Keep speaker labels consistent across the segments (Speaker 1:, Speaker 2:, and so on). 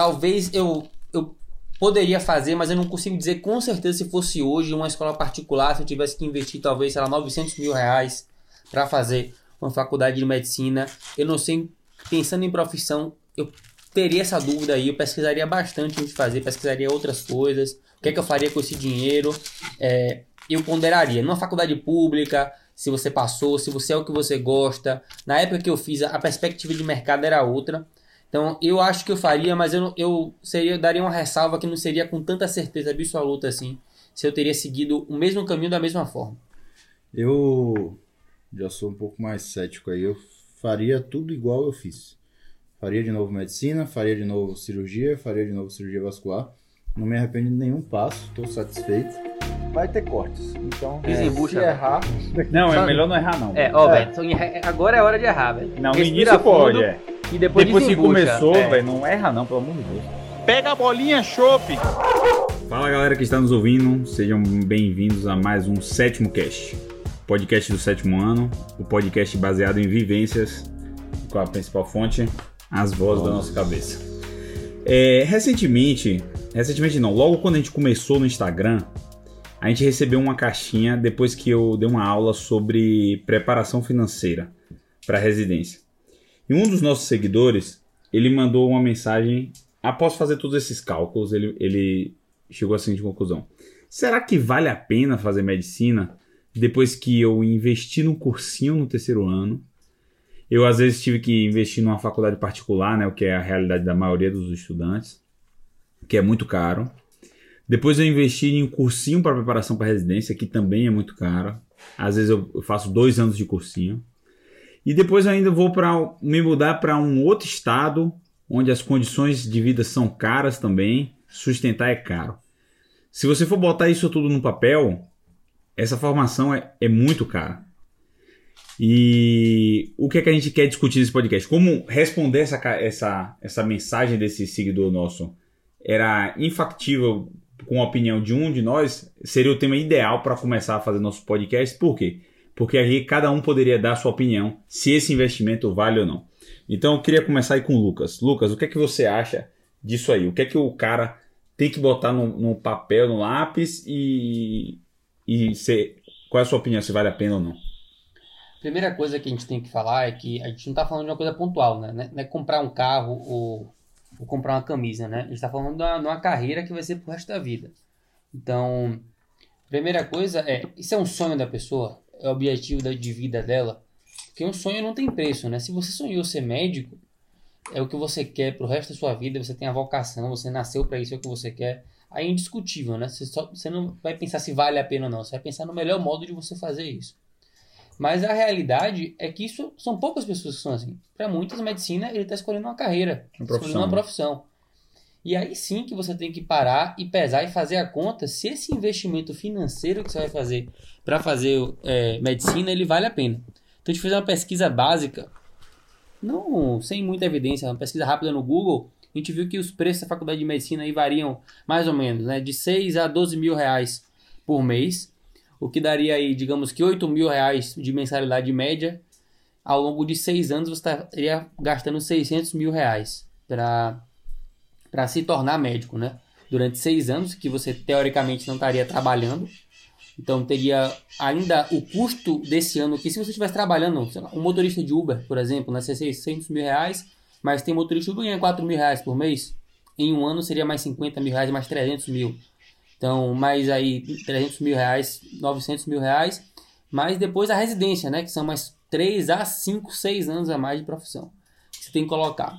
Speaker 1: talvez eu, eu poderia fazer, mas eu não consigo dizer com certeza se fosse hoje uma escola particular, se eu tivesse que investir talvez, sei lá, 900 mil reais para fazer uma faculdade de medicina. Eu não sei, pensando em profissão, eu teria essa dúvida aí, eu pesquisaria bastante antes de fazer, pesquisaria outras coisas, o que é que eu faria com esse dinheiro, é, eu ponderaria. Numa faculdade pública, se você passou, se você é o que você gosta. Na época que eu fiz, a perspectiva de mercado era outra. Então, eu acho que eu faria, mas eu, eu seria, daria uma ressalva que não seria com tanta certeza absoluta assim, se eu teria seguido o mesmo caminho da mesma forma.
Speaker 2: Eu já sou um pouco mais cético aí. Eu faria tudo igual eu fiz. Faria de novo medicina, faria de novo cirurgia, faria de novo cirurgia vascular. Não me arrependo de nenhum passo, estou satisfeito. Vai ter cortes, então
Speaker 1: Desembucha,
Speaker 2: se errar...
Speaker 3: Não, é melhor não errar, não.
Speaker 1: É, ó,
Speaker 2: É.
Speaker 1: velho, agora é hora de errar, velho.
Speaker 3: Não, no
Speaker 1: Respira
Speaker 3: início pode,
Speaker 1: fundo
Speaker 3: é.
Speaker 1: E depois,
Speaker 3: Depois que começou,
Speaker 1: É.
Speaker 3: velho, não erra não, pelo amor de Deus.
Speaker 4: Pega a bolinha, chope.
Speaker 3: Fala galera que está nos ouvindo, sejam bem-vindos a mais um Sétimo Cast, podcast do sétimo ano, o podcast baseado em vivências, com a principal fonte, as vozes da nossa cabeça. É, recentemente, recentemente não, logo quando a gente começou no Instagram, a gente recebeu uma caixinha depois que eu dei uma aula sobre preparação financeira para residência. E um dos nossos seguidores, ele mandou uma mensagem após fazer todos esses cálculos, ele, ele chegou à seguinte conclusão: será que vale a pena fazer medicina depois que eu investi num cursinho no terceiro ano? Eu às vezes tive que investir numa faculdade particular, né, o que é a realidade da maioria dos estudantes, que é muito caro. Depois eu investi em um cursinho para preparação para residência, que também é muito caro. Às vezes eu eu faço dois anos de cursinho. E depois ainda vou para me mudar para um outro estado, onde as condições de vida são caras também, sustentar é caro. Se você for botar isso tudo no papel, essa formação é, é muito cara. E o que é que a gente quer discutir nesse podcast? Como responder essa, essa, essa mensagem desse seguidor nosso era infactível com a opinião de um de nós, seria o tema ideal para começar a fazer nosso podcast. Por quê? Porque aí cada um poderia dar a sua opinião se esse investimento vale ou não. Então eu queria começar aí com o Lucas. Lucas, o que é que você acha disso aí? O que é que o cara tem que botar no, no papel, no lápis e, e ser, qual é a sua opinião, se vale a pena ou não?
Speaker 1: Primeira coisa que a gente tem que falar é que a gente não tá falando de uma coisa pontual, né? Não é- Não é comprar um carro ou, ou comprar uma camisa, né? A gente tá falando de uma, de uma carreira que vai ser pro resto da vida. Então, primeira coisa é, isso é um sonho da pessoa? É o objetivo da- de vida dela? Porque um sonho não tem preço, né? Se você sonhou ser médico, é o que você quer pro resto da sua vida, você tem a vocação, você nasceu para isso, é o que você quer. Aí é indiscutível, né? Você, só, você não vai pensar se vale a pena ou não, você vai pensar no melhor modo de você fazer isso. Mas a realidade é que isso são poucas pessoas que são assim. Para muitas, medicina ele está escolhendo uma carreira,
Speaker 3: Uma
Speaker 1: escolhendo uma
Speaker 3: né?
Speaker 1: profissão. E aí sim que você tem que parar e pesar e fazer a conta se esse investimento financeiro que você vai fazer para fazer é, medicina ele vale a pena. Então a gente fez uma pesquisa básica, não sem muita evidência, uma pesquisa rápida no Google. A gente viu que os preços da faculdade de medicina aí variam mais ou menos, né, de 6 a 12 mil reais por mês o que daria aí, digamos que 8 mil reais de mensalidade média. Ao longo de seis anos você estaria gastando 600 mil reais para se tornar médico, né? Durante seis anos, que você teoricamente não estaria trabalhando. Então teria ainda o custo desse ano, que se você estivesse trabalhando, lá, um motorista de Uber, por exemplo, né? Ser 600 mil reais, mas tem motorista de Uber que ganha 4 mil reais por mês. Em um ano seria mais 50 mil reais, mais 300 mil. Então, mais aí 300 mil reais, 900 mil reais, mais depois a residência, né? Que são mais 3 a 5, 6 anos a mais de profissão. que Você tem que colocar.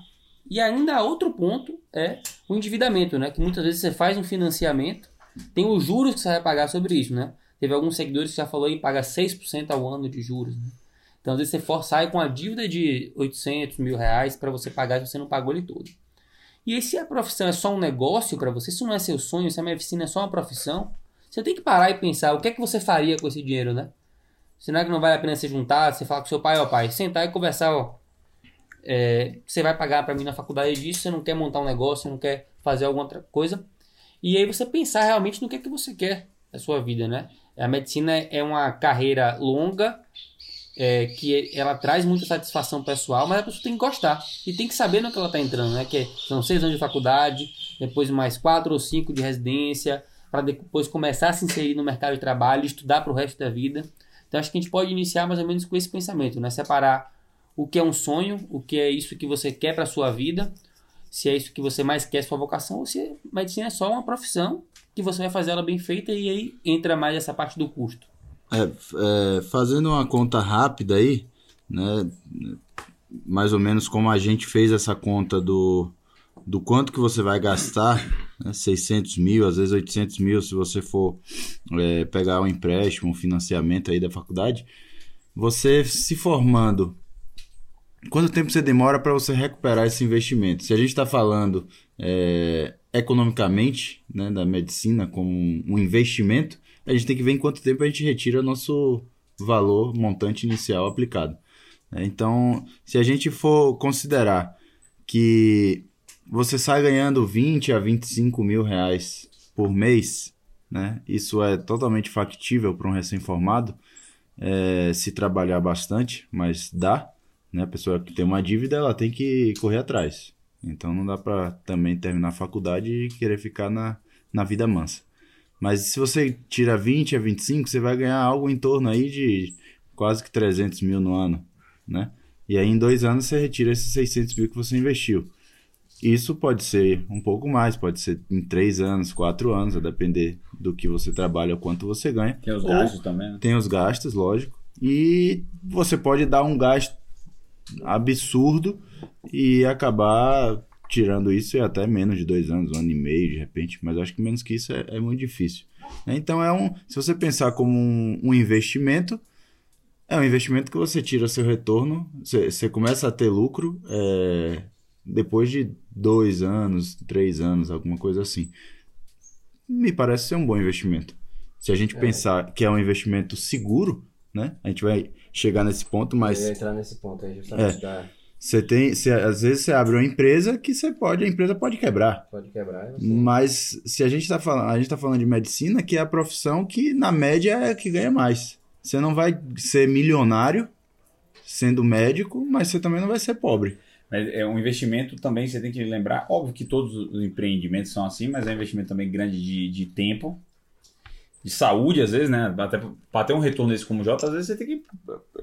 Speaker 1: E ainda outro ponto é o endividamento, né? Que muitas vezes você faz um financiamento, tem os juros que você vai pagar sobre isso, né? Teve alguns seguidores que já falou em pagar 6% ao ano de juros. Né? Então, às vezes você for, sai com a dívida de 800 mil reais para você pagar se você não pagou ele todo. E aí, se a profissão é só um negócio para você, se não é seu sonho, se a medicina é só uma profissão, você tem que parar e pensar o que é que você faria com esse dinheiro, né? Será que não vale a pena você juntar, você falar com seu pai, ó pai, sentar e conversar, ó. É, você vai pagar para mim na faculdade disso, você não quer montar um negócio, você não quer fazer alguma outra coisa. E aí você pensar realmente no que é que você quer da sua vida, né? A medicina é uma carreira longa, é, que ela traz muita satisfação pessoal, mas a pessoa tem que gostar e tem que saber no que ela está entrando, né? Que são seis anos de faculdade, depois mais quatro ou cinco de residência, para depois começar a se inserir no mercado de trabalho, estudar para o resto da vida. Então acho que a gente pode iniciar mais ou menos com esse pensamento, né? Separar o que é um sonho, o que é isso que você quer para sua vida, se é isso que você mais quer, sua vocação, ou se medicina é só uma profissão que você vai fazer ela bem feita e aí entra mais essa parte do custo.
Speaker 2: É, é, fazendo uma conta rápida aí, né, mais ou menos como a gente fez essa conta do, do quanto que você vai gastar, né, 600 mil, às vezes 800 mil, se você for é, pegar um empréstimo, um financiamento aí da faculdade, você se formando, quanto tempo você demora para você recuperar esse investimento? Se a gente está falando é, economicamente né, da medicina como um investimento, a gente tem que ver em quanto tempo a gente retira nosso valor montante inicial aplicado. Né? Então, se a gente for considerar que você sai ganhando 20 a 25 mil reais por mês, né? isso é totalmente factível para um recém-formado, é, se trabalhar bastante, mas dá. Né? A pessoa que tem uma dívida, ela tem que correr atrás. Então não dá para também terminar a faculdade e querer ficar na, na vida mansa. Mas se você tira 20 a 25, você vai ganhar algo em torno aí de quase que 300 mil no ano, né? E aí em dois anos você retira esses 600 mil que você investiu. Isso pode ser um pouco mais, pode ser em três anos, quatro anos, a depender do que você trabalha, quanto você ganha.
Speaker 3: Tem os gastos também, né?
Speaker 2: Tem os gastos, lógico. E você pode dar um gasto absurdo e acabar tirando isso é até menos de dois anos, um ano e meio de repente, mas acho que menos que isso é, é muito difícil. Então é um, se você pensar como um, um, investimento, é um investimento que você tira seu retorno, você, você começa a ter lucro é, depois de dois anos, três anos, alguma coisa assim. Me parece ser um bom investimento. Se a gente é. pensar que é um investimento seguro, né? A gente vai chegar nesse ponto, mas.
Speaker 5: Eu ia entrar nesse ponto aí, justamente. É. Da
Speaker 2: você tem, você, às vezes você abre uma empresa que você pode, a empresa pode quebrar.
Speaker 5: Pode quebrar.
Speaker 2: Mas se a gente está falando, a gente tá falando de medicina, que é a profissão que na média é a que ganha mais. Você não vai ser milionário sendo médico, mas você também não vai ser pobre.
Speaker 3: Mas é um investimento também, você tem que lembrar, óbvio que todos os empreendimentos são assim, mas é um investimento também grande de, de tempo, de saúde, às vezes, né? Até para ter um retorno desse como J, às vezes você tem que,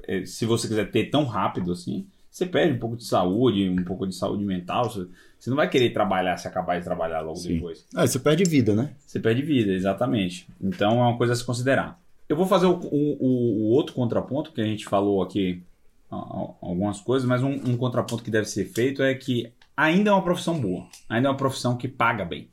Speaker 3: eh, se você quiser ter tão rápido assim, você perde um pouco de saúde, um pouco de saúde mental. Você não vai querer trabalhar se acabar de trabalhar logo Sim. depois.
Speaker 2: Ah, você perde vida, né?
Speaker 3: Você perde vida, exatamente. Então é uma coisa a se considerar. Eu vou fazer o, o, o outro contraponto que a gente falou aqui, algumas coisas, mas um, um contraponto que deve ser feito é que ainda é uma profissão boa, ainda é uma profissão que paga bem,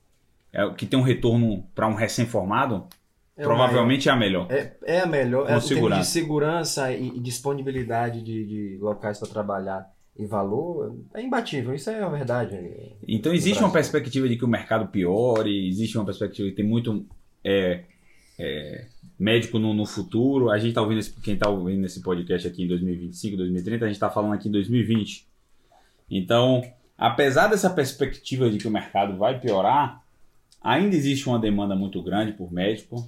Speaker 3: é, que tem um retorno para um recém-formado é Provavelmente é a melhor.
Speaker 5: É, é a melhor.
Speaker 3: Com é, segurança.
Speaker 5: de segurança e, e disponibilidade de, de locais para trabalhar e valor é imbatível. Isso é a verdade.
Speaker 3: Então existe uma perspectiva de que o mercado piore, existe uma perspectiva de que tem muito é, é, médico no, no, futuro. A gente está ouvindo esse, quem está ouvindo esse podcast aqui em 2025, 2030, a gente está falando aqui em 2020. Então, apesar dessa perspectiva de que o mercado vai piorar, ainda existe uma demanda muito grande por médico.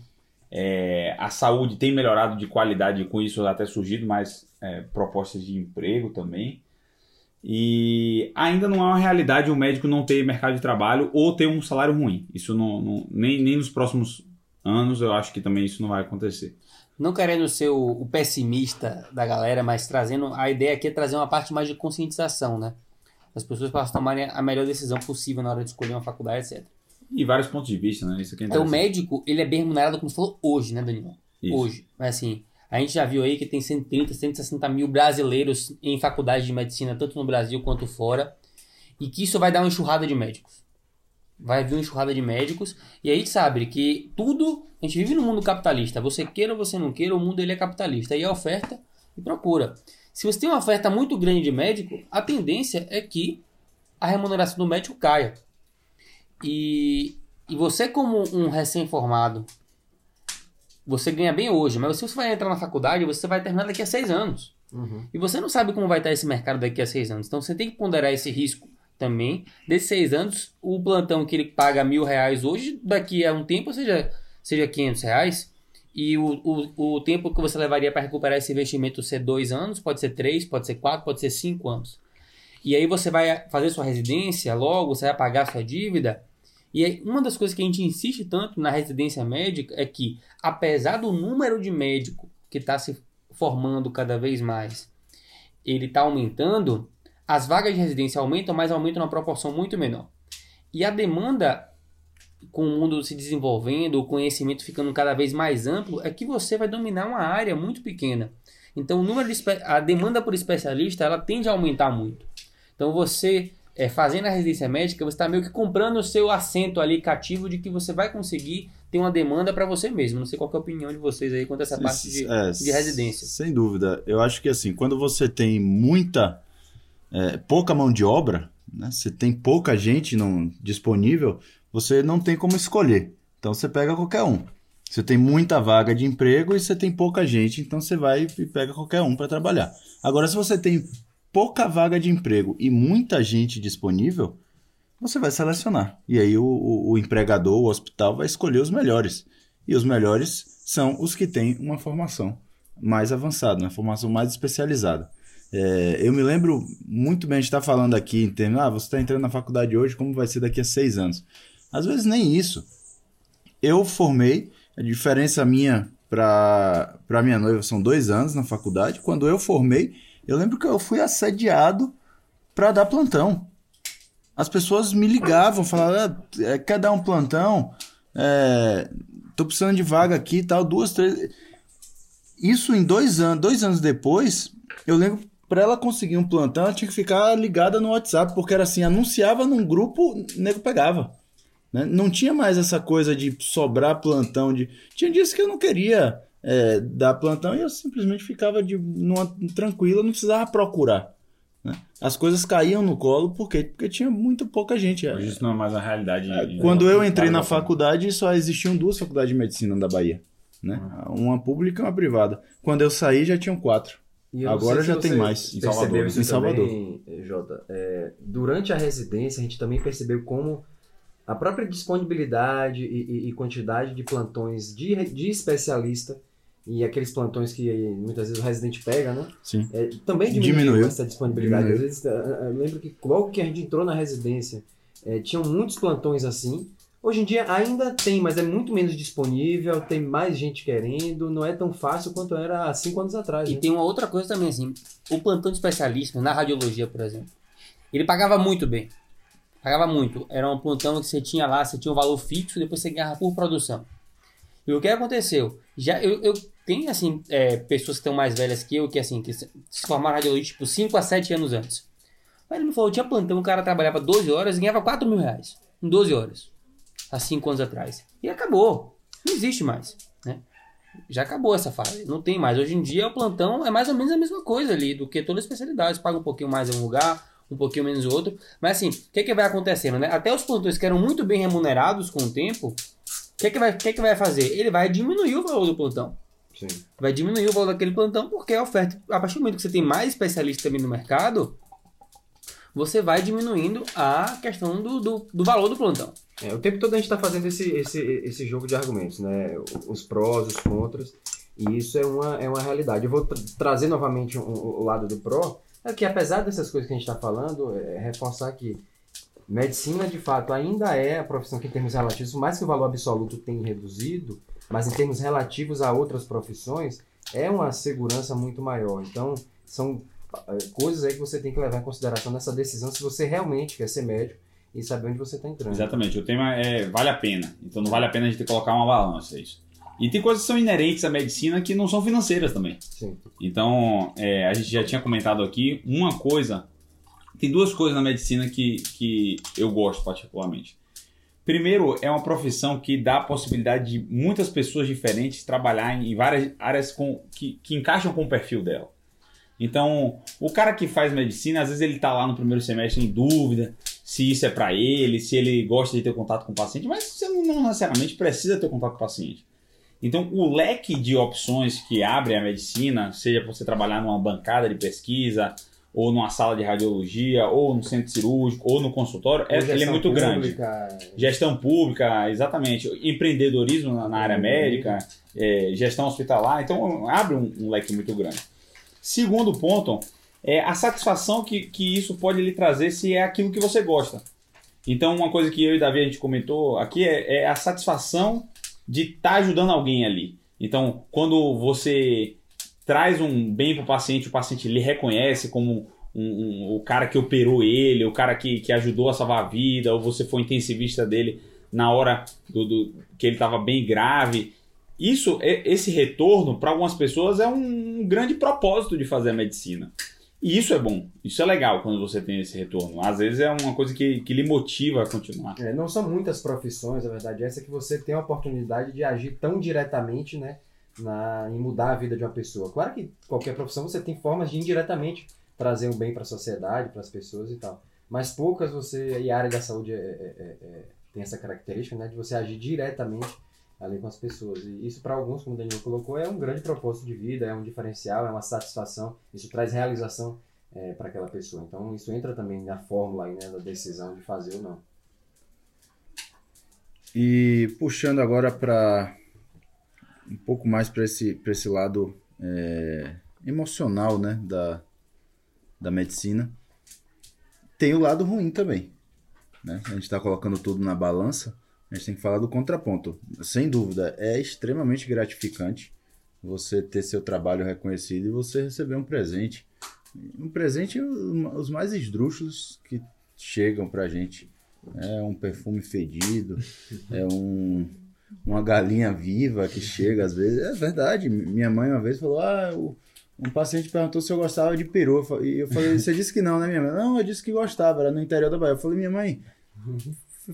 Speaker 3: É, a saúde tem melhorado de qualidade, com isso até surgido mais é, propostas de emprego também. E ainda não é uma realidade o médico não ter mercado de trabalho ou ter um salário ruim. Isso não, não, nem, nem nos próximos anos eu acho que também isso não vai acontecer.
Speaker 1: Não querendo ser o, o, pessimista da galera, mas trazendo a ideia aqui é trazer uma parte mais de conscientização, né? As pessoas possam tomarem a melhor decisão possível na hora de escolher uma faculdade, etc.
Speaker 3: E vários pontos de vista, né? Isso aqui é
Speaker 1: então, o médico, ele é bem remunerado, como você falou, hoje, né, Danilo? Isso. Hoje. Mas assim, a gente já viu aí que tem 130, 160 mil brasileiros em faculdade de medicina, tanto no Brasil quanto fora, e que isso vai dar uma enxurrada de médicos. Vai vir uma enxurrada de médicos, e aí a gente sabe que tudo, a gente vive no mundo capitalista, você queira ou você não queira, o mundo ele é capitalista, e é oferta e procura. Se você tem uma oferta muito grande de médico, a tendência é que a remuneração do médico caia. E, e você, como um recém-formado, você ganha bem hoje, mas se você vai entrar na faculdade, você vai terminar daqui a seis anos. Uhum. E você não sabe como vai estar esse mercado daqui a seis anos. Então você tem que ponderar esse risco também. Desses seis anos, o plantão que ele paga mil reais hoje, daqui a um tempo, seja, seja 500 reais. E o, o, o tempo que você levaria para recuperar esse investimento ser dois anos, pode ser três, pode ser quatro, pode ser cinco anos. E aí você vai fazer sua residência logo, você vai pagar sua dívida. E uma das coisas que a gente insiste tanto na residência médica é que, apesar do número de médico que está se formando cada vez mais, ele está aumentando, as vagas de residência aumentam, mas aumentam numa proporção muito menor. E a demanda, com o mundo se desenvolvendo, o conhecimento ficando cada vez mais amplo, é que você vai dominar uma área muito pequena. Então, o número de a demanda por especialista ela tende a aumentar muito. Então, você é, fazendo a residência médica, você está meio que comprando o seu assento ali cativo de que você vai conseguir ter uma demanda para você mesmo. Não sei qual é a opinião de vocês aí quanto a essa parte de,
Speaker 2: É,
Speaker 1: de residência.
Speaker 2: Sem dúvida. Eu acho que assim, quando você tem muita, é, pouca mão de obra, né? Você tem pouca gente não, disponível, você não tem como escolher. Então você pega qualquer um. Você tem muita vaga de emprego e você tem pouca gente, então você vai e pega qualquer um para trabalhar. Agora, se você tem pouca vaga de emprego e muita gente disponível, você vai selecionar. E aí o, o- o empregador, o hospital, vai escolher os melhores. E os melhores são os que têm uma formação mais avançada, uma formação mais especializada. É, eu me lembro muito bem, a gente está falando aqui em termos, ah, você está entrando na faculdade hoje, como vai ser daqui a seis anos? Às vezes nem isso. Eu formei, a diferença minha para minha noiva são dois anos na faculdade. Quando eu formei, eu lembro que eu fui assediado para dar plantão. As pessoas me ligavam, falavam, ah, é, quer dar um plantão? É, tô precisando de vaga aqui e tal, duas, três. Isso em dois anos, dois anos depois, eu lembro para ela conseguir um plantão, ela tinha que ficar ligada no WhatsApp, porque era assim, anunciava num grupo, o nego pegava. né? Não tinha mais essa coisa de sobrar plantão. De... Tinha dias que eu não queria é, dar plantão e eu simplesmente ficava de, numa, tranquila, não precisava procurar. né? As coisas caíam no colo, por quê? Porque tinha muito pouca gente.
Speaker 3: Hoje isso não é mais a realidade.
Speaker 2: É, Quando eu entrei na faculdade, só existiam duas faculdades de medicina da Bahia. Né? Uma pública e uma privada. Quando eu saí, já tinham quatro.
Speaker 5: E
Speaker 2: Agora já tem mais.
Speaker 3: Em Salvador,
Speaker 5: isso
Speaker 2: em Salvador.
Speaker 5: também, Jota? É, durante a residência, a gente também percebeu como a própria disponibilidade e, e- e quantidade de plantões de, de especialista e aqueles plantões que muitas vezes o residente pega, né?
Speaker 2: Sim.
Speaker 5: É, também diminuiu,
Speaker 2: Diminuiu.
Speaker 5: essa disponibilidade.
Speaker 2: Diminuiu.
Speaker 5: Às vezes, eh, eu lembro que logo que a gente entrou na residência, eh, tinham muitos plantões assim. Hoje em dia ainda tem, mas é muito menos disponível, tem mais gente querendo, não é tão fácil quanto era há cinco anos atrás.
Speaker 1: E
Speaker 5: né?
Speaker 1: tem uma outra coisa também, assim, o plantão de especialista na radiologia, por exemplo, ele pagava muito bem. Pagava muito. Era um plantão que você tinha lá, você tinha um valor fixo, depois você ganhava por produção. E o que aconteceu? Já, eu, eu tenho, assim, é, pessoas que estão mais velhas que eu, que, assim, que se formaram em radiologia, tipo, 5 a 7 anos antes. Aí ele me falou, tinha plantão, o cara trabalhava 12 horas e ganhava 4 mil reais. Em 12 horas. Há 5 anos atrás. E acabou. Não existe mais, né? já acabou essa fase, não tem mais. Hoje em dia o plantão é mais ou menos a mesma coisa ali do que toda especialidade. Você paga um pouquinho mais em um lugar, um pouquinho menos em outro. Mas assim, o que, que vai acontecendo, né? Até os plantões que eram muito bem remunerados com o tempo, o que, que, vai, que, que vai fazer? Ele vai diminuir o valor do plantão.
Speaker 5: Sim.
Speaker 1: Vai diminuir o valor daquele plantão porque a oferta, a partir do momento que você tem mais especialistas também no mercado, você vai diminuindo a questão do, do, do valor do plantão.
Speaker 5: É, o tempo todo a gente está fazendo esse, esse, esse jogo de argumentos, né? Os prós, os contras, e isso é uma, é uma realidade. Eu vou tra- trazer novamente o, o lado do pró, é que apesar dessas coisas que a gente está falando, é reforçar que medicina, de fato, ainda é a profissão que, em termos relativos, mais que o valor absoluto tenha reduzido, mas em termos relativos a outras profissões, é uma segurança muito maior. Então, são é, coisas aí que você tem que levar em consideração nessa decisão se você realmente quer ser médico e saber onde você está entrando.
Speaker 3: Exatamente, o tema é vale a pena. Então não vale a pena a gente colocar uma balança, é isso. E tem coisas que são inerentes à medicina que não são financeiras também.
Speaker 5: Sim.
Speaker 3: Então, é, a gente já tinha comentado aqui, uma coisa. Tem duas coisas na medicina que, que eu gosto particularmente. Primeiro, é uma profissão que dá a possibilidade de muitas pessoas diferentes trabalhar em várias áreas com, que, que encaixam com o perfil dela. Então, o cara que faz medicina, às vezes ele está lá no primeiro semestre em dúvida se isso é para ele, se ele gosta de ter contato com o paciente, mas você não necessariamente precisa ter contato com o paciente. Então, o leque de opções que abre a medicina, seja você trabalhar numa bancada de pesquisa, ou numa sala de radiologia, ou no centro cirúrgico, ou no consultório, é, ele é muito grande.
Speaker 5: pública,
Speaker 3: Gestão pública, exatamente. Empreendedorismo na, na área médica, é, gestão hospitalar. Então, abre um, um leque muito grande. Segundo ponto, é a satisfação que, que isso pode lhe trazer se é aquilo que você gosta. Então, uma coisa que eu e Davi a gente comentou aqui é, é a satisfação de estar ajudando alguém ali. Então, quando você traz um bem para o paciente, o paciente lhe reconhece como um- um- o cara que operou ele, o cara que, que ajudou a salvar a vida, ou você foi intensivista dele na hora do, do- que ele estava bem grave. Isso, é- esse retorno, para algumas pessoas, é um grande propósito de fazer a medicina. E isso é bom, isso é legal quando você tem esse retorno. Às vezes é uma coisa que, que lhe motiva a continuar.
Speaker 5: É, não são muitas profissões, a verdade essa, que você tem a oportunidade de agir tão diretamente, né, na, em mudar a vida de uma pessoa. Claro que qualquer profissão você tem formas de indiretamente trazer um bem para a sociedade, para as pessoas e tal. Mas poucas você, e a área da saúde é- é- é- é- tem essa característica, né, de você agir diretamente ali com as pessoas. E isso para alguns, como o Danilo colocou, é um grande propósito de vida, é um diferencial, é uma satisfação, isso traz realização para aquela pessoa. Então isso entra também na fórmula aí, né, da decisão de fazer ou não.
Speaker 2: E puxando agora para um pouco mais para esse, esse lado é, emocional né, da, da medicina, tem o lado ruim também. Né? A gente está colocando tudo na balança, a gente tem que falar do contraponto. Sem dúvida, é extremamente gratificante você ter seu trabalho reconhecido e você receber um presente. Um presente, os mais esdrúxulos que chegam pra gente. É um perfume fedido, é um, uma galinha viva que chega às vezes. É verdade. Minha mãe uma vez falou: Ah, um paciente perguntou se eu gostava de peru. E eu falei: Você disse que não, né, minha mãe? Não, eu disse que gostava, era no interior da Bahia. Eu falei: Minha mãe,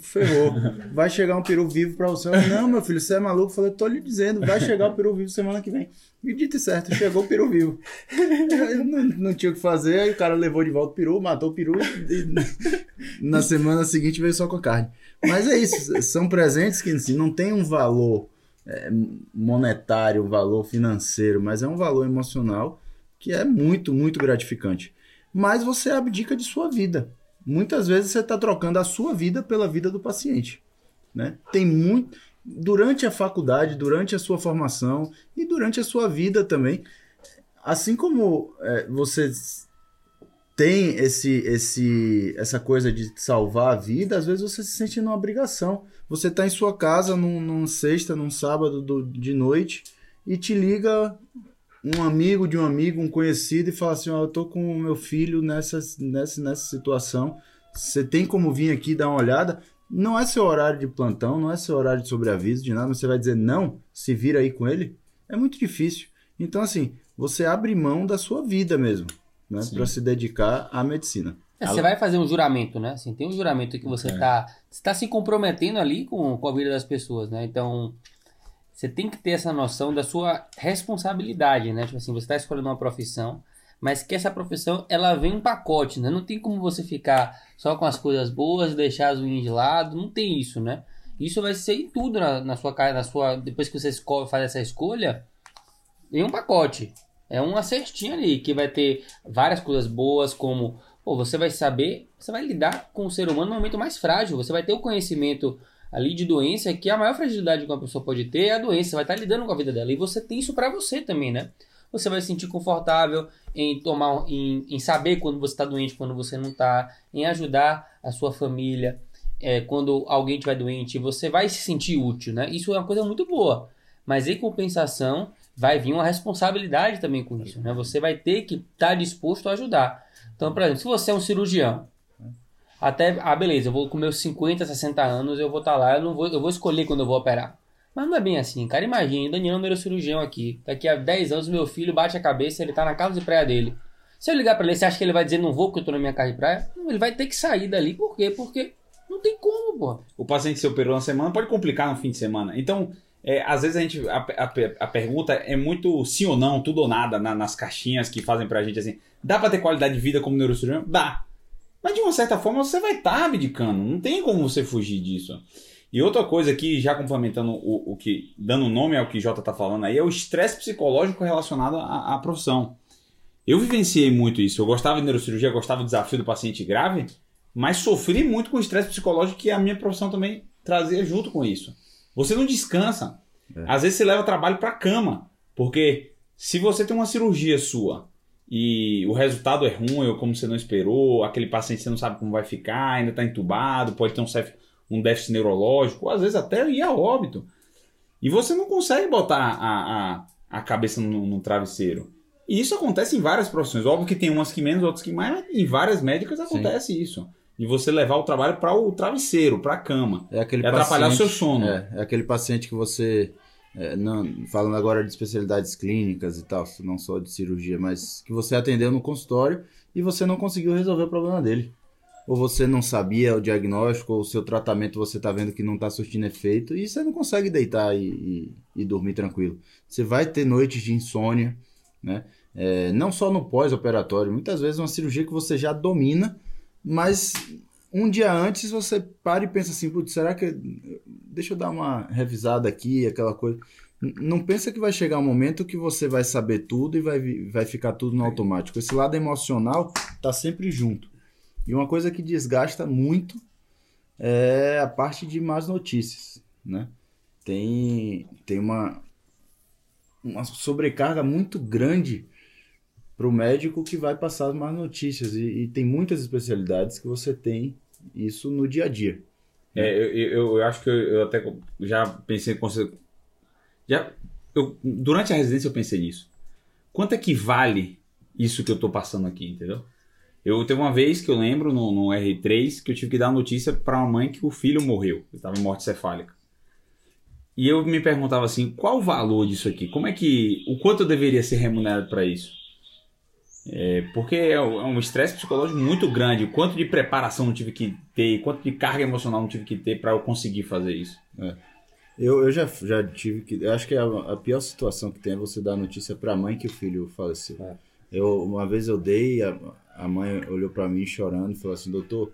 Speaker 2: ferrou. Vai chegar um peru vivo pra você. Eu não, meu filho, você é maluco. Eu falei: Tô lhe dizendo, vai chegar o peru vivo semana que vem. E dito certo, chegou o peru vivo. Eu não, não tinha o que fazer, aí o cara levou de volta o peru, matou o peru e na semana seguinte veio só com a carne. Mas é isso, são presentes que assim, não tem um valor é, monetário, um valor financeiro, mas é um valor emocional que é muito, muito gratificante. Mas você abdica de sua vida. Muitas vezes você está trocando a sua vida pela vida do paciente. Né? Tem muito. Durante a faculdade, durante a sua formação e durante a sua vida também. Assim como é, você tem esse, esse, essa coisa de salvar a vida, às vezes você se sente numa obrigação. Você está em sua casa num, num sexta, num sábado do- de noite e te liga um amigo de um amigo, um conhecido, e fala assim: Ó, eu tô com o meu filho nessa, nessa, nessa situação. Você tem como vir aqui dar uma olhada? Não é seu horário de plantão, não é seu horário de sobreaviso, de nada, mas você vai dizer não, se vira aí com ele? É muito difícil. Então, assim, você abre mão da sua vida mesmo, né? Para se dedicar à medicina.
Speaker 1: É, você vai fazer um juramento, né? Assim, tem um juramento que você
Speaker 3: É.
Speaker 1: está tá se comprometendo ali com, com a vida das pessoas, né? Então, você tem que ter essa noção da sua responsabilidade, né? Tipo assim, você está escolhendo uma profissão, mas que essa profissão, ela vem em pacote, né? Não tem como você ficar só com as coisas boas deixar as unhas de lado, não tem isso, né? Isso vai ser em tudo na, na sua cara, na sua depois que você escolhe, faz essa escolha, em um pacote. É uma cestinha ali que vai ter várias coisas boas, como pô, você vai saber, você vai lidar com o ser humano no momento mais frágil. Você vai ter o conhecimento ali de doença, que a maior fragilidade que uma pessoa pode ter é a doença. Vai estar lidando com a vida dela. E você tem isso pra você também, né? Você vai se sentir confortável em tomar, em, em saber quando você está doente, quando você não está, em ajudar a sua família. É, quando alguém estiver doente, você vai se sentir útil, né? Isso é uma coisa muito boa. Mas em compensação, vai vir uma responsabilidade também com isso, né? Você vai ter que estar disposto a ajudar. Então, por exemplo, se você é um cirurgião, até, ah, beleza, eu vou com meus 50, 60 anos, eu vou estar lá, eu, não vou, eu vou escolher quando eu vou operar. Mas não é bem assim, cara. Imagine, Daniel é um neurocirurgião aqui. Daqui a 10 anos, meu filho bate a cabeça, ele tá na casa de praia dele. Se eu ligar pra ele, você acha que ele vai dizer não vou porque eu tô na minha casa de praia? Não, ele vai ter que sair dali. Por quê? Porque não tem como, pô.
Speaker 3: O paciente se operou na semana pode complicar no fim de semana. Então, é, às vezes a gente. A, a- a pergunta é muito sim ou não, tudo ou nada na- nas caixinhas que fazem pra gente assim. Dá pra ter qualidade de vida como neurocirurgião? Dá. Mas de uma certa forma você vai estar abdicando. Não tem como você fugir disso. E outra coisa aqui, já complementando o, o que. dando nome ao que Jota tá falando aí, é o estresse psicológico relacionado à, à profissão. Eu vivenciei muito isso. Eu gostava de neurocirurgia, gostava do desafio do paciente grave, mas sofri muito com o estresse psicológico que a minha profissão também trazia junto com isso. Você não descansa.
Speaker 2: É.
Speaker 3: Às vezes você leva trabalho pra cama, porque se você tem uma cirurgia sua e o resultado é ruim ou como você não esperou, aquele paciente você não sabe como vai ficar, ainda está entubado, pode ter um, um déficit neurológico, ou às vezes até ir a óbito. E você não consegue botar a, a, a cabeça no, no travesseiro. E isso acontece em várias profissões. Óbvio que tem umas que menos, outras que mais, mas em várias médicas acontece isso. De você levar o trabalho para o travesseiro, para a cama.
Speaker 2: É aquele
Speaker 3: E atrapalhar o seu sono.
Speaker 2: É, é aquele paciente que você. É, não, falando agora de especialidades clínicas e tal, não só de cirurgia, mas que você atendeu no consultório e você não conseguiu resolver o problema dele. Ou você não sabia o diagnóstico, ou o seu tratamento você está vendo que não está surtindo efeito, e você não consegue deitar e, e- e dormir tranquilo. Você vai ter noites de insônia, né? É, não só no pós-operatório, muitas vezes uma cirurgia que você já domina, mas um dia antes você para e pensa assim, putz, será que deixa eu dar uma revisada aqui, aquela coisa. Não pensa que vai chegar um momento que você vai saber tudo e vai, vai ficar tudo no automático. Esse lado emocional tá sempre junto. E uma coisa que desgasta muito é a parte de más notícias, né? Tem, tem uma, uma sobrecarga muito grande para o médico que vai passar as más notícias. E, e tem muitas especialidades que você tem isso no dia a dia.
Speaker 3: É, eu, eu, eu acho que eu, eu até já pensei já eu, durante a residência eu pensei nisso. Quanto é que vale isso que eu tô passando aqui, entendeu? Eu teve uma vez que eu lembro no, no R3 que eu tive que dar notícia para uma mãe que o filho morreu, ele estava em morte cefálica. E eu me perguntava assim, qual o valor disso aqui? Como é que o quanto eu deveria ser remunerado para isso? É, porque é um é um estresse psicológico muito grande. O quanto de preparação eu tive que ter, quanto de carga emocional eu tive que ter para eu conseguir fazer isso.
Speaker 2: Eu, eu já, já tive que. Eu acho que a, a pior situação que tem é você dar a notícia pra mãe que o filho faleceu.
Speaker 5: É.
Speaker 2: Eu, uma vez eu dei, a, a mãe olhou pra mim chorando e falou assim: Doutor,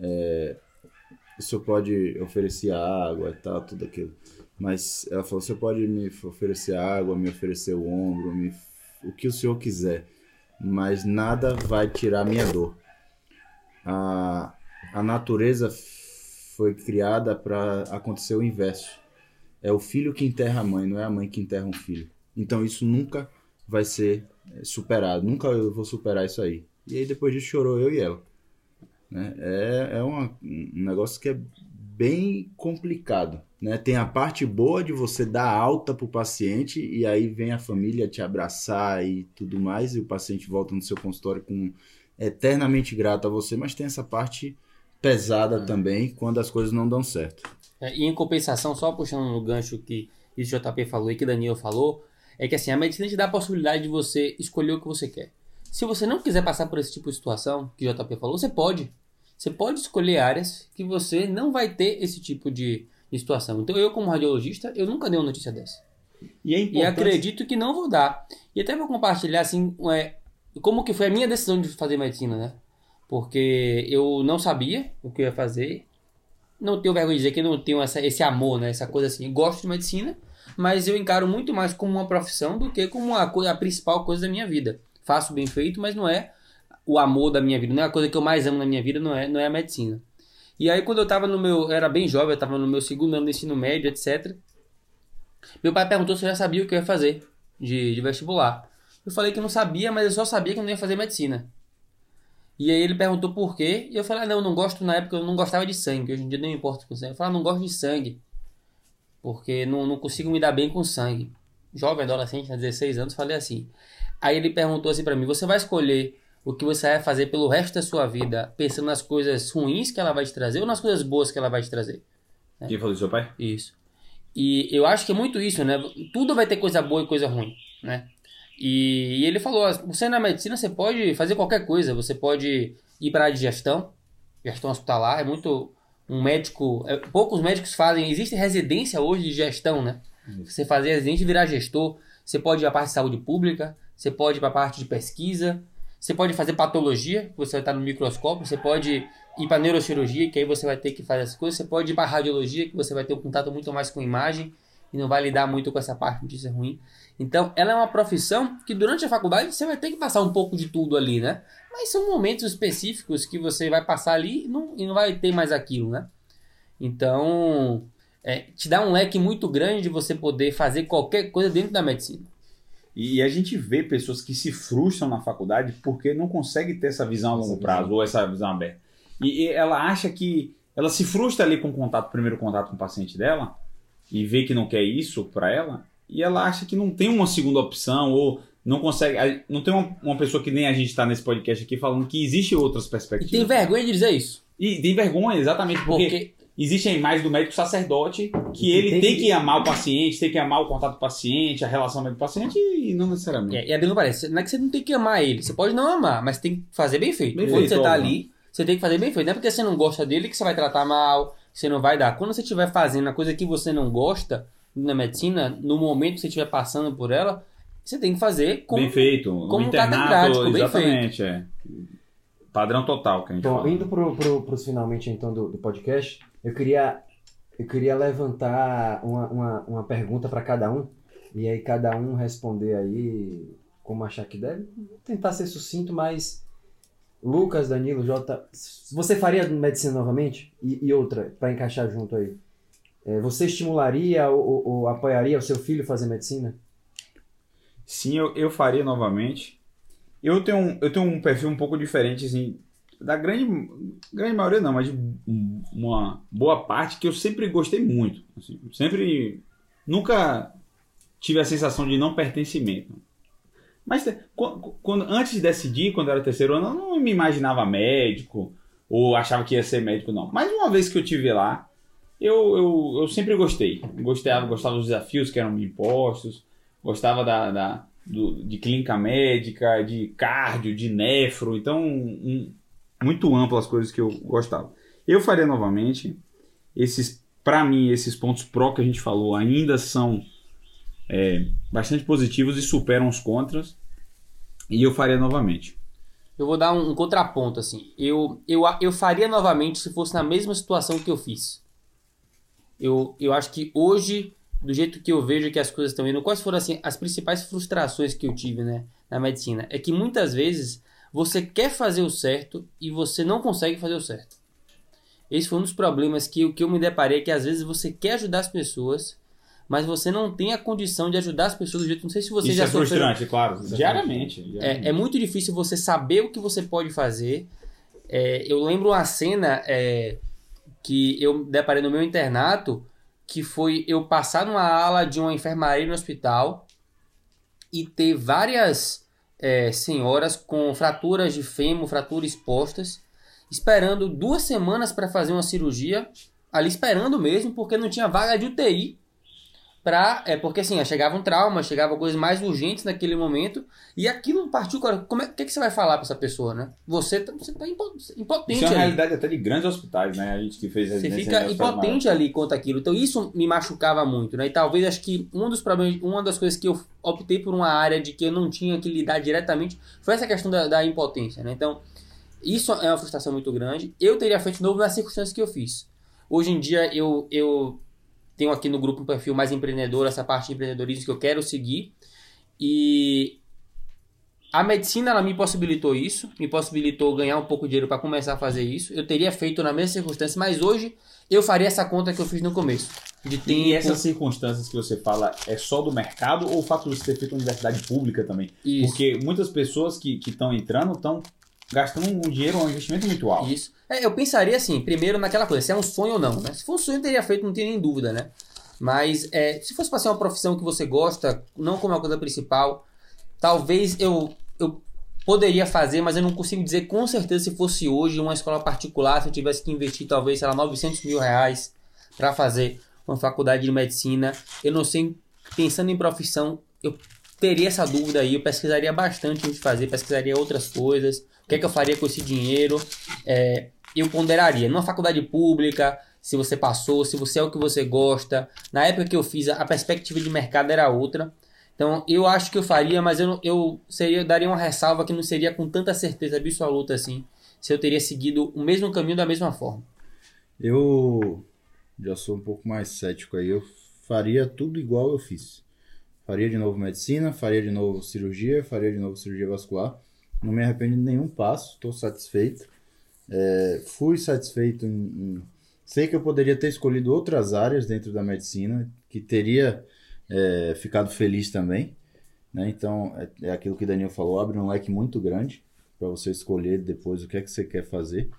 Speaker 2: é, o senhor pode oferecer água e tal, tudo aquilo. Mas ela falou: O senhor pode me oferecer água, me oferecer o ombro, me, o que o senhor quiser, mas nada vai tirar minha dor. A, a natureza foi criada para acontecer o inverso. É o filho que enterra a mãe, não é a mãe que enterra um filho. Então isso nunca vai ser eh, superado. Nunca eu vou superar isso aí. E aí depois disso chorou eu e ela. Né? É, é uma- um negócio que é bem complicado. Né? Tem a parte boa de você dar alta pro paciente e aí vem a família te abraçar e tudo mais e o paciente volta no seu consultório com eternamente grato a você, mas tem essa parte pesada também quando as coisas não dão certo.
Speaker 1: É, e em compensação, só puxando no gancho que isso JP falou e que Daniel falou, é que assim, a medicina te dá a possibilidade de você escolher o que você quer. Se você não quiser passar por esse tipo de situação que o JP falou, você pode. Você pode escolher áreas que você não vai ter esse tipo de, de situação. Então eu, como radiologista, eu nunca dei uma notícia dessa.
Speaker 3: E é
Speaker 1: E acredito que não vou dar. E até vou compartilhar assim, é, como que foi a minha decisão de fazer medicina, né? Porque eu não sabia o que eu ia fazer. Não tenho vergonha de dizer que eu não tenho essa, esse amor, né? Essa coisa assim. Eu gosto de medicina, mas eu encaro muito mais como uma profissão do que como a, a principal coisa da minha vida. Faço bem feito, mas não é o amor da minha vida. Não é a coisa que eu mais amo na minha vida, não é, não é a medicina. E aí quando eu tava no meu... Eu era bem jovem, eu tava no meu segundo ano do ensino médio, etc. Meu pai perguntou se eu já sabia o que eu ia fazer de, de vestibular. Eu falei que não sabia, mas eu só sabia que eu não ia fazer medicina. E aí ele perguntou por quê, e eu falei, ah, não, não gosto, na época eu não gostava de sangue, hoje em dia não importa com sangue. Eu falei, ah, não gosto de sangue, porque não, não consigo me dar bem com sangue. Jovem, adolescente, né, 16 anos, falei assim. Aí ele perguntou assim pra mim, você vai escolher o que você vai fazer pelo resto da sua vida, pensando nas coisas ruins que ela vai te trazer ou nas coisas boas que ela vai te trazer?
Speaker 3: Quem falou isso, seu pai?
Speaker 1: Isso. E eu acho que é muito isso, né? Tudo vai ter coisa boa e coisa ruim, né? E, e ele falou, "Ah, você na medicina você pode fazer qualquer coisa, você pode ir para a área de gestão, gestão hospitalar, é muito um médico, é, poucos médicos fazem, existe residência hoje de gestão, né? Você fazer residência e virar gestor, você pode ir para a parte de saúde pública, você pode ir para a parte de pesquisa, você pode fazer patologia, você vai estar no microscópio, você pode ir para neurocirurgia, que aí você vai ter que fazer as coisas, você pode ir para radiologia, que você vai ter um contato muito mais com imagem. e não vai lidar muito com essa parte de notícia ruim. Então, ela é uma profissão que durante a faculdade você vai ter que passar um pouco de tudo ali, né? Mas são momentos específicos que você vai passar ali e não, e não vai ter mais aquilo, né? Então, é, te dá um leque muito grande de você poder fazer qualquer coisa dentro da medicina.
Speaker 3: E a gente vê pessoas que se frustram na faculdade porque não conseguem ter essa visão a longo
Speaker 5: Essa
Speaker 3: prazo
Speaker 5: visão.
Speaker 3: ou essa visão aberta. E, e ela acha que ela se frustra ali com o contato, primeiro contato com o paciente dela e vê que não quer isso para ela e ela acha que não tem uma segunda opção ou não consegue, não tem uma, uma pessoa que nem a gente está nesse podcast aqui falando que existe outras
Speaker 1: E
Speaker 3: perspectivas.
Speaker 1: tem vergonha de dizer isso.
Speaker 3: E tem vergonha, exatamente, porque,
Speaker 1: Porque
Speaker 3: existe a imagem do médico sacerdote que ele
Speaker 5: tem
Speaker 3: tem
Speaker 5: que-
Speaker 3: que amar o paciente, tem que amar o contato do paciente, a relação médico-paciente e não necessariamente.
Speaker 1: É, e a Bíblia parece, não é que você não tem que amar ele, você pode não amar, mas tem que fazer bem feito.
Speaker 3: Bem
Speaker 1: Quando
Speaker 3: feito,
Speaker 1: você tá ali, você tem que fazer bem feito. Não é porque você não gosta dele que você vai tratar mal, você não vai dar. Quando você estiver fazendo a coisa que você não gosta na medicina, no momento que você estiver passando por ela, você tem que fazer com.
Speaker 3: bem feito.
Speaker 1: como um
Speaker 3: internato,
Speaker 1: catedrático, bem
Speaker 3: exatamente, é. Padrão total que a gente
Speaker 5: Bom,
Speaker 3: fala.
Speaker 5: indo pro, pro, pros finalmente então do, do podcast, eu queria, eu queria levantar uma, uma, uma pergunta para cada um, e aí cada um responder aí como achar que deve. Tentar ser sucinto, mas Lucas, Danilo, Jota, você faria medicina novamente? E, e outra, para encaixar junto aí. É, você estimularia ou, ou- ou apoiaria o seu filho fazer medicina?
Speaker 3: Sim, eu, eu faria novamente. Eu tenho, eu tenho um perfil um pouco diferente, assim, da grande, grande maioria não, mas de um- uma boa parte que eu sempre gostei muito. assim, sempre, nunca tive a sensação de não pertencimento. Mas quando, antes de decidir, quando era terceiro ano, eu não me imaginava médico ou achava que ia ser médico, não. Mas uma vez que eu tive lá, eu, eu, eu sempre gostei. Gostava, gostava dos desafios que eram impostos, gostava da, da- do- de clínica médica, de cardio, de nefro, então um- muito amplo as coisas que eu gostava. Eu faria novamente. Esses, para mim, esses pontos pró que a gente falou ainda são é, bastante positivos e superam os contras. E eu faria novamente.
Speaker 1: Eu vou dar um, um contraponto, assim. Eu, eu, eu faria novamente se fosse na mesma situação que eu fiz. Eu, eu acho que hoje, do jeito que eu vejo que as coisas estão indo, quais foram assim, as principais frustrações que eu tive né, na medicina? É que muitas vezes você quer fazer o certo e você não consegue fazer o certo. Esse foi um dos problemas que, eu- que eu me deparei, que às vezes você quer ajudar as pessoas, mas você não tem a condição de ajudar as pessoas do jeito. Não sei se você
Speaker 3: Isso
Speaker 1: já
Speaker 3: é
Speaker 1: sofreu-
Speaker 3: frustrante, claro. Diariamente.
Speaker 1: é, é muito difícil você saber o que você pode fazer. É, eu lembro uma cena é, que eu deparei no meu internato, que foi eu passar numa ala de uma enfermaria no hospital e ter várias é, senhoras com fraturas de fêmur, fraturas expostas, esperando duas semanas para fazer uma cirurgia, ali esperando mesmo, porque não tinha vaga de UTI. Pra, é porque assim, chegavam traumas, chegavam coisas mais urgentes naquele momento, e aquilo partiu. Como é, o que, que você vai falar pra essa pessoa, né? Você tá, você tá impo- impotente
Speaker 3: Isso é uma
Speaker 1: ali.
Speaker 3: realidade até de grandes hospitais, né? A gente que fez
Speaker 1: Você fica impotente ali contra aquilo. Então isso me machucava muito, né? E talvez acho que um dos problemas, uma das coisas que eu optei por uma área de que eu não tinha que lidar diretamente foi essa questão da, da impotência, né? Então isso é uma frustração muito grande. Eu teria feito de novo nas circunstâncias que eu fiz. Hoje em dia eu, eu tenho aqui no grupo um perfil mais empreendedor, essa parte de empreendedorismo que eu quero seguir. E a medicina ela me possibilitou isso, me possibilitou ganhar um pouco de dinheiro para começar a fazer isso. Eu teria feito na mesma circunstância, mas hoje eu faria essa conta que eu fiz no começo. De tempo.
Speaker 3: E essas circunstâncias que você fala é só do mercado ou o fato de você ter feito universidade pública também?
Speaker 1: Isso.
Speaker 3: Porque muitas pessoas que estão entrando estão gastando um dinheiro, um investimento muito alto.
Speaker 1: Isso. É, eu pensaria assim, primeiro naquela coisa, se é um sonho ou não, né? Se for um sonho, eu teria feito, não tem nem dúvida, né? Mas é, se fosse para ser uma profissão que você gosta, não como a coisa principal, talvez eu, eu poderia fazer, mas eu não consigo dizer com certeza se fosse hoje uma escola particular, se eu tivesse que investir talvez, sei lá, 900 mil reais para fazer uma faculdade de medicina. Eu não sei, pensando em profissão, eu teria essa dúvida aí, eu pesquisaria bastante antes de fazer, pesquisaria outras coisas, que é que eu faria com esse dinheiro. É, eu ponderaria numa faculdade pública, se você passou, se você é o que você gosta. Na época que eu fiz, a perspectiva de mercado era outra. Então eu acho que eu faria, mas eu, eu seria, daria uma ressalva que não seria com tanta certeza absoluta assim, se eu teria seguido o mesmo caminho da mesma forma.
Speaker 2: Eu já sou um pouco mais cético aí. Eu faria tudo igual eu fiz. Faria de novo medicina, faria de novo cirurgia, faria de novo cirurgia vascular. Não me arrependo de nenhum passo, estou satisfeito. É, fui satisfeito em, em, Sei que eu poderia ter escolhido outras áreas dentro da medicina, que teria é, ficado feliz também. Né? Então, é, é aquilo que o Daniel falou, abre um leque muito grande para você escolher depois o que é que você quer fazer.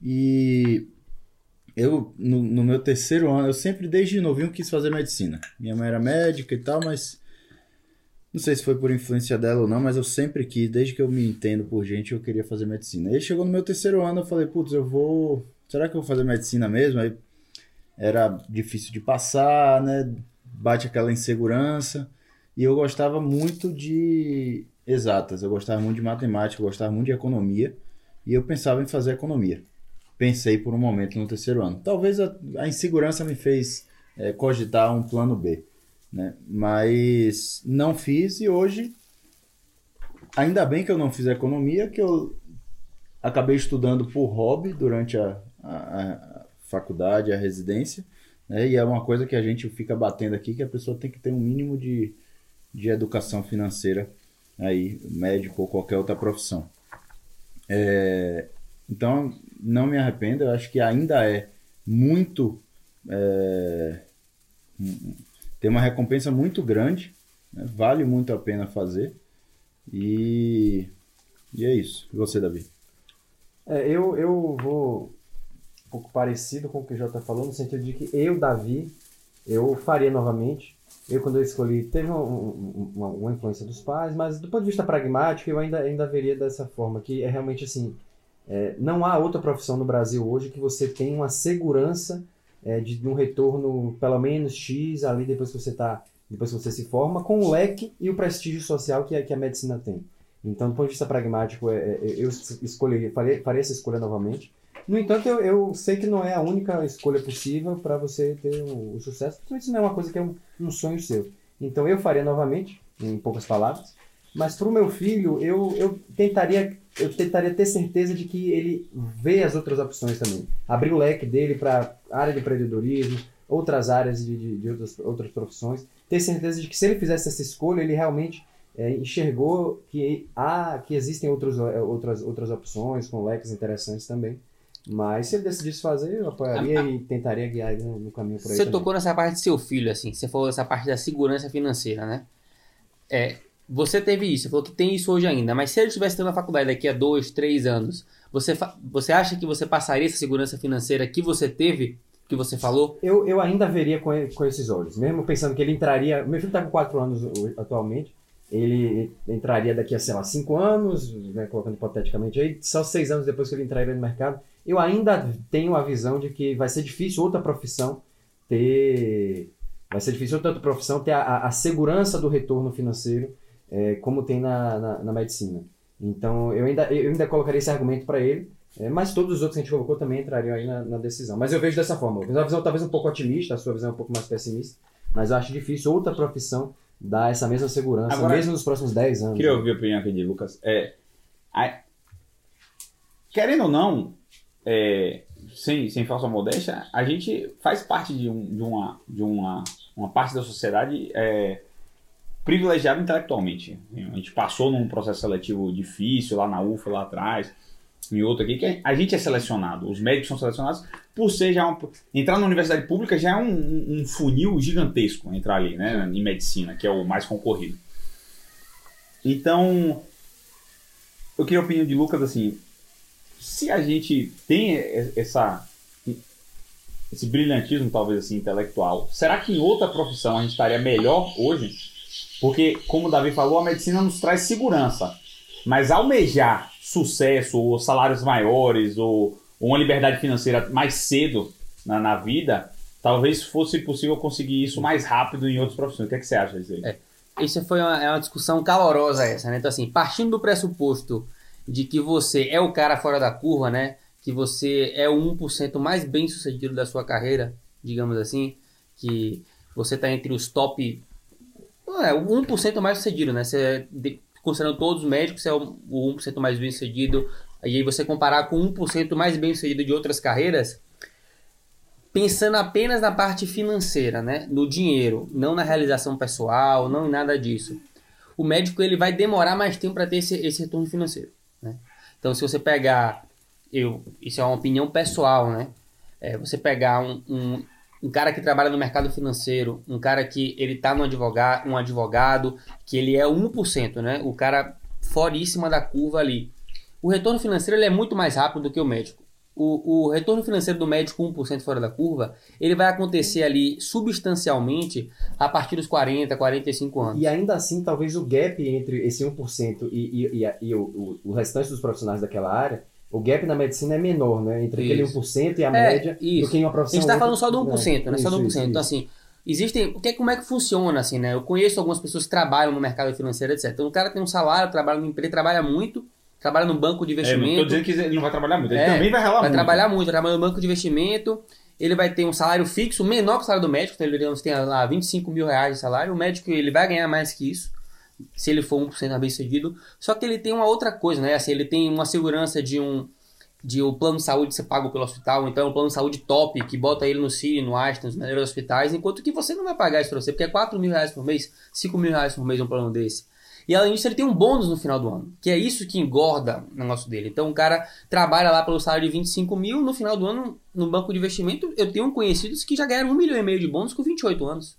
Speaker 2: E eu, no, no, meu terceiro ano, eu sempre desde novinho quis fazer medicina. Minha mãe era médica e tal, mas não sei se foi por influência dela ou não, mas eu sempre quis, desde que eu me entendo por gente, eu queria fazer medicina. E aí chegou no meu terceiro ano, eu falei, putz, eu vou será que eu vou fazer medicina mesmo? Aí era difícil de passar, né? Bate aquela insegurança. E eu gostava muito de exatas, eu gostava muito de matemática, eu gostava muito de economia. E eu pensava em fazer economia. Pensei por um momento no terceiro ano. Talvez a, a insegurança me fez é, cogitar um plano B. Né? Mas não fiz e hoje, ainda bem que eu não fiz economia, que eu acabei estudando por hobby durante a, a, a faculdade, a residência, né? e é uma coisa que a gente fica batendo aqui, que a pessoa tem que ter um mínimo de, de educação financeira aí, médico ou qualquer outra profissão. É, então, não me arrependo, eu acho que ainda é muito. É, tem uma recompensa muito grande, né? vale muito a pena fazer. E, e é isso. E você, Davi?
Speaker 5: É, eu, eu vou pouco parecido com o que o Jota falou, no sentido de que eu, Davi, eu faria novamente. Eu, quando eu escolhi, teve um, um, uma, uma, influência dos pais, mas do ponto de vista pragmático, eu ainda, ainda veria dessa forma, que é realmente assim, é, não há outra profissão no Brasil hoje que você tenha uma segurança é, de um retorno pelo menos X ali depois que você está depois que você se forma, com o leque e o prestígio social que, a, que a medicina tem. Então, do ponto de vista pragmático, é, é eu escolhi, faria, faria essa escolha novamente. No entanto, eu, eu sei que não é a única escolha possível para você ter o, o sucesso, porque isso não é uma coisa que é um, um sonho seu. Então eu faria novamente, em poucas palavras, mas para o meu filho, eu, eu tentaria eu tentaria ter certeza de que ele vê as outras opções também. Abrir o leque dele para área de empreendedorismo, outras áreas de, de, de, outras, outras profissões. Ter certeza de que se ele fizesse essa escolha, ele realmente é, enxergou que, há, que existem outros, é, outras, outras opções com leques interessantes também. Mas se ele decidisse fazer, eu apoiaria ah, e tentaria guiar ele no, no caminho por aí.
Speaker 1: Você
Speaker 5: também.
Speaker 1: tocou nessa parte de seu filho, assim, você falou dessa parte da segurança financeira, né? É, você teve isso, falou que tem isso hoje ainda, mas se ele estivesse tendo na faculdade daqui a dois, três anos, você, você acha que você passaria essa segurança financeira que você teve, que você falou?
Speaker 5: Eu, eu ainda veria com, com esses olhos, mesmo pensando que ele entraria. Meu filho está com quatro anos atualmente, ele entraria daqui a, sei lá, cinco anos, né, colocando hipoteticamente aí, só seis anos depois que ele entraria no mercado eu ainda tenho a visão de que vai ser difícil outra profissão ter. Vai ser difícil outra profissão ter a, a segurança do retorno financeiro é, como tem na, na, na, medicina. Então eu ainda, eu ainda colocaria esse argumento para ele, é, mas todos os outros que a gente colocou também entrariam aí na, na decisão. Mas eu vejo dessa forma. Uma visão talvez um pouco otimista, a sua visão é um pouco mais pessimista, mas eu acho difícil outra profissão dar essa mesma segurança, Agora, mesmo nos próximos 10 anos.
Speaker 3: Queria ouvir a opinião aqui de Lucas. É, a, querendo ou não, é, sem, sem falsa modéstia, a gente faz parte de, um, de, uma, de uma, uma parte da sociedade é, privilegiada intelectualmente. A gente passou num processo seletivo difícil lá na UFA, lá atrás, em outro aqui, que a gente é selecionado. Os médicos são selecionados por ser já uma, entrar na universidade pública já é um, um funil gigantesco entrar ali, né, em medicina, que é o mais concorrido. Então, eu queria a opinião de Lucas assim, se a gente tem essa esse brilhantismo talvez assim intelectual, será que em outra profissão a gente estaria melhor hoje? Porque como o Davi falou, a medicina nos traz segurança, mas almejar sucesso ou salários maiores ou, uma liberdade financeira mais cedo na, na, vida, talvez fosse possível conseguir isso mais rápido em outras profissões. O que, é que você acha disso aí?
Speaker 1: É, isso foi uma, é uma discussão calorosa essa, né? Então assim, partindo do pressuposto de que você é o cara fora da curva, né? Que você é o 1% mais bem sucedido da sua carreira, digamos assim, que você está entre os top. É, o 1% mais sucedido, né? Você, considerando todos os médicos, você é o 1% mais bem sucedido. E aí você comparar com 1% mais bem sucedido de outras carreiras, pensando apenas na parte financeira, né? No dinheiro, não na realização pessoal, não em nada disso. O médico ele vai demorar mais tempo para ter esse, esse retorno financeiro, né? Então, se você pegar, eu, isso é uma opinião pessoal, né? É, você pegar um, um, um cara que trabalha no mercado financeiro, um cara que ele tá no advogado, um advogado que ele é 1%, né? O cara foríssima da curva ali. O retorno financeiro ele é muito mais rápido do que o médico. O, o retorno financeiro do médico 1% fora da curva, ele vai acontecer ali substancialmente a partir dos 40, 45 anos.
Speaker 5: E ainda assim, talvez o gap entre esse 1% e, e, e, e o, o, o restante dos profissionais daquela área, o gap na medicina é menor, né? Entre aquele
Speaker 1: Isso.
Speaker 5: 1% e a
Speaker 1: É,
Speaker 5: média
Speaker 1: isso.
Speaker 5: do que em uma
Speaker 1: A
Speaker 5: profissão.
Speaker 1: gente está falando só do 1%, né? Só do 1%.
Speaker 5: Isso,
Speaker 1: Então,
Speaker 5: isso.
Speaker 1: assim, existem. O que, é- como é que funciona, assim, né? Eu conheço algumas pessoas que trabalham no mercado financeiro, etc. Então, o cara tem um salário, trabalha numa empresa, trabalha muito, trabalha num banco de
Speaker 3: É, não tô
Speaker 1: investimento.
Speaker 3: dizendo que ele não vai trabalhar muito. Ele
Speaker 1: É,
Speaker 3: também vai ralar
Speaker 1: vai
Speaker 3: muito.
Speaker 1: trabalhar muito, vai trabalhar no banco de investimento. Ele vai ter um salário fixo menor que o salário do médico, então ele digamos, tem lá 25 mil reais de salário. O médico ele vai ganhar mais que isso, se ele for 1% bem sucedido. Só que ele tem uma outra coisa, né? Assim, ele tem uma segurança de um de o plano de saúde ser pago pelo hospital, então é um plano de saúde top que bota ele no CIRI, no Aston, nos melhores hospitais, enquanto que você não vai pagar isso pra você, porque é 4 mil reais por mês, 5 mil reais por mês um plano desse. E além disso, ele tem um bônus no final do ano, que é isso que engorda o negócio dele. Então o cara trabalha lá pelo salário de 25 mil, no final do ano, no banco de investimento, eu tenho conhecidos que já ganharam 1 milhão e meio de bônus com 28 anos.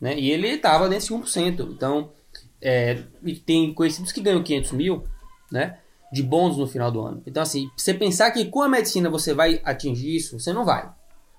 Speaker 1: Né? E ele estava nesse 1%. Então, é, e tem conhecidos que ganham 500 mil, né? De bônus no final do ano. Então, assim, você pensar que com a medicina você vai atingir isso, você não vai.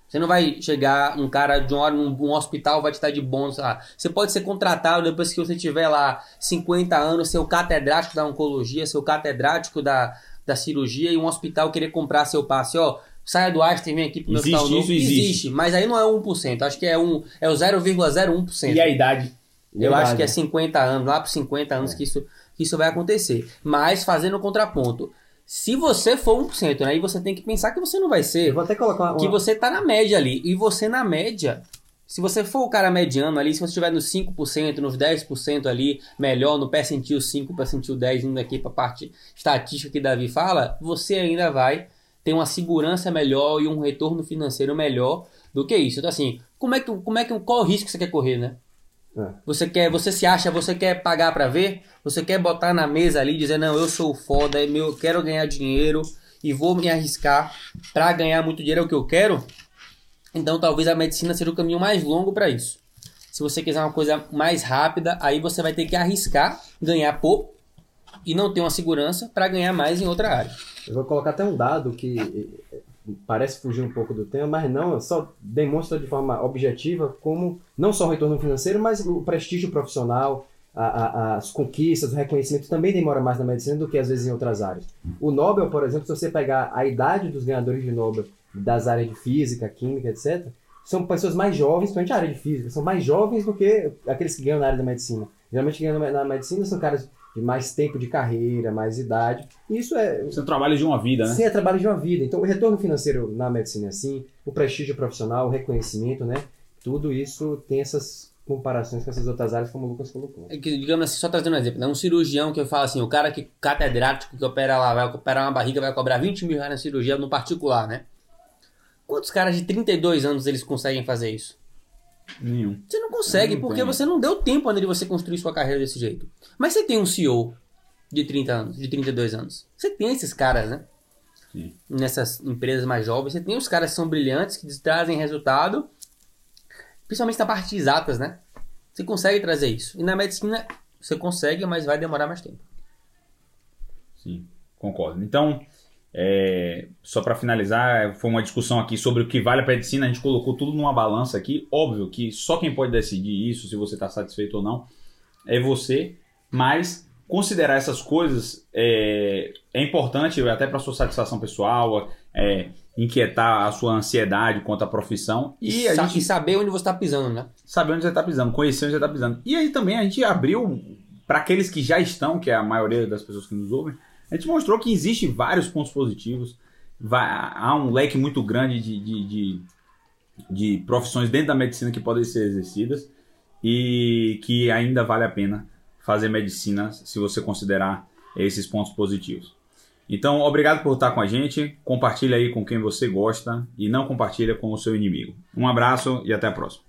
Speaker 1: Você não vai chegar, um cara de uma hora num um hospital vai te dar de bônus. Ah, você pode ser contratado depois que você tiver lá 50 anos, ser o catedrático da oncologia, ser o catedrático da, da cirurgia e um hospital querer comprar seu passe. Ó, saia do Einstein, vem aqui pro meu
Speaker 3: Existe
Speaker 1: hospital
Speaker 3: isso,
Speaker 1: novo.
Speaker 3: existe.
Speaker 1: mas aí não é 1%. Acho que é, um, é o 0,01%.
Speaker 3: E a idade?
Speaker 1: Eu
Speaker 5: Verdade.
Speaker 1: acho que é 50 anos, lá para 50 anos que, isso, que isso vai acontecer. Mas fazendo o contraponto. Se você for 1%, né, aí você tem que pensar que você não vai
Speaker 5: Eu
Speaker 1: ser.
Speaker 5: vou até colocar uma,
Speaker 1: Que você tá na média ali. E você na média, se você for o cara mediano ali, se você estiver nos 5%, nos 10% ali, melhor, no percentil 5, percentil 10, indo aqui para a parte estatística que Davi fala, você ainda vai ter uma segurança melhor e um retorno financeiro melhor do que isso. Então assim, como é que, como é que, qual o risco que você quer correr, né?
Speaker 5: É.
Speaker 1: Você quer, você se acha, você quer pagar pra ver? Você quer botar na mesa ali e dizer, não, eu sou foda, é meu, eu quero ganhar dinheiro e vou me arriscar pra ganhar muito dinheiro, é o que eu quero? Então talvez a medicina seja o caminho mais longo pra isso. Se você quiser uma coisa mais rápida, aí você vai ter que arriscar, ganhar pouco e não ter uma segurança pra ganhar mais em outra área.
Speaker 5: Eu vou colocar até um dado que parece fugir um pouco do tema, mas não, só demonstra de forma objetiva como não só o retorno financeiro, mas o prestígio profissional, a- a- as conquistas, o reconhecimento também demora mais na medicina do que às vezes em outras áreas. O Nobel, por exemplo, se você pegar a idade dos ganhadores de Nobel das áreas de física, química, etc., são pessoas mais jovens, principalmente a área de física, são mais jovens do que aqueles que ganham na área da medicina. Geralmente ganham na medicina são caras de mais tempo de carreira, mais idade. E isso é,
Speaker 3: Você trabalha de uma vida, né?
Speaker 5: Sim, é trabalho de uma vida. Então, o retorno financeiro na medicina é assim, o prestígio profissional, o reconhecimento, né? Tudo isso tem essas comparações com essas outras áreas, como o Lucas colocou.
Speaker 1: É que, digamos assim, só trazendo um exemplo, né? Um cirurgião que eu falo assim, o cara que catedrático que opera lá, vai operar uma barriga, vai cobrar 20 mil reais na cirurgia no particular, né? Quantos caras de 32 anos eles conseguem fazer isso?
Speaker 3: Nenhum.
Speaker 1: Você não consegue,
Speaker 3: Não
Speaker 1: porque
Speaker 3: tem.
Speaker 1: você não deu tempo ainda de você construir sua carreira desse jeito. Mas você tem um CEO de 30 anos, de 32 anos. Você tem esses caras, né?
Speaker 3: Sim.
Speaker 1: Nessas empresas mais jovens, você tem os caras que são brilhantes, que trazem resultado, principalmente na parte de exatas, né? Você consegue trazer isso. E na medicina, você consegue, mas vai demorar mais tempo.
Speaker 3: Sim, concordo. Então, é, só para finalizar, foi uma discussão aqui sobre o que vale a medicina. A gente colocou tudo numa balança aqui. Óbvio que só quem pode decidir isso, se você está satisfeito ou não, é você. Mas considerar essas coisas é, é importante até para sua satisfação pessoal, é, inquietar a sua ansiedade quanto à profissão e
Speaker 1: E,
Speaker 3: a
Speaker 1: sa-
Speaker 3: gente
Speaker 1: e saber onde você está pisando, né?
Speaker 3: saber onde você está pisando, conhecer onde você está pisando. E aí também a gente abriu para aqueles que já estão, que é a maioria das pessoas que nos ouvem, a gente mostrou que existe vários pontos positivos, vai- há um leque muito grande de, de, de, de profissões dentro da medicina que podem ser exercidas e que ainda vale a pena fazer medicina se você considerar esses pontos positivos. Então, obrigado por estar com a gente. Compartilha aí com quem você gosta e não compartilha com o seu inimigo. Um abraço e até a próxima.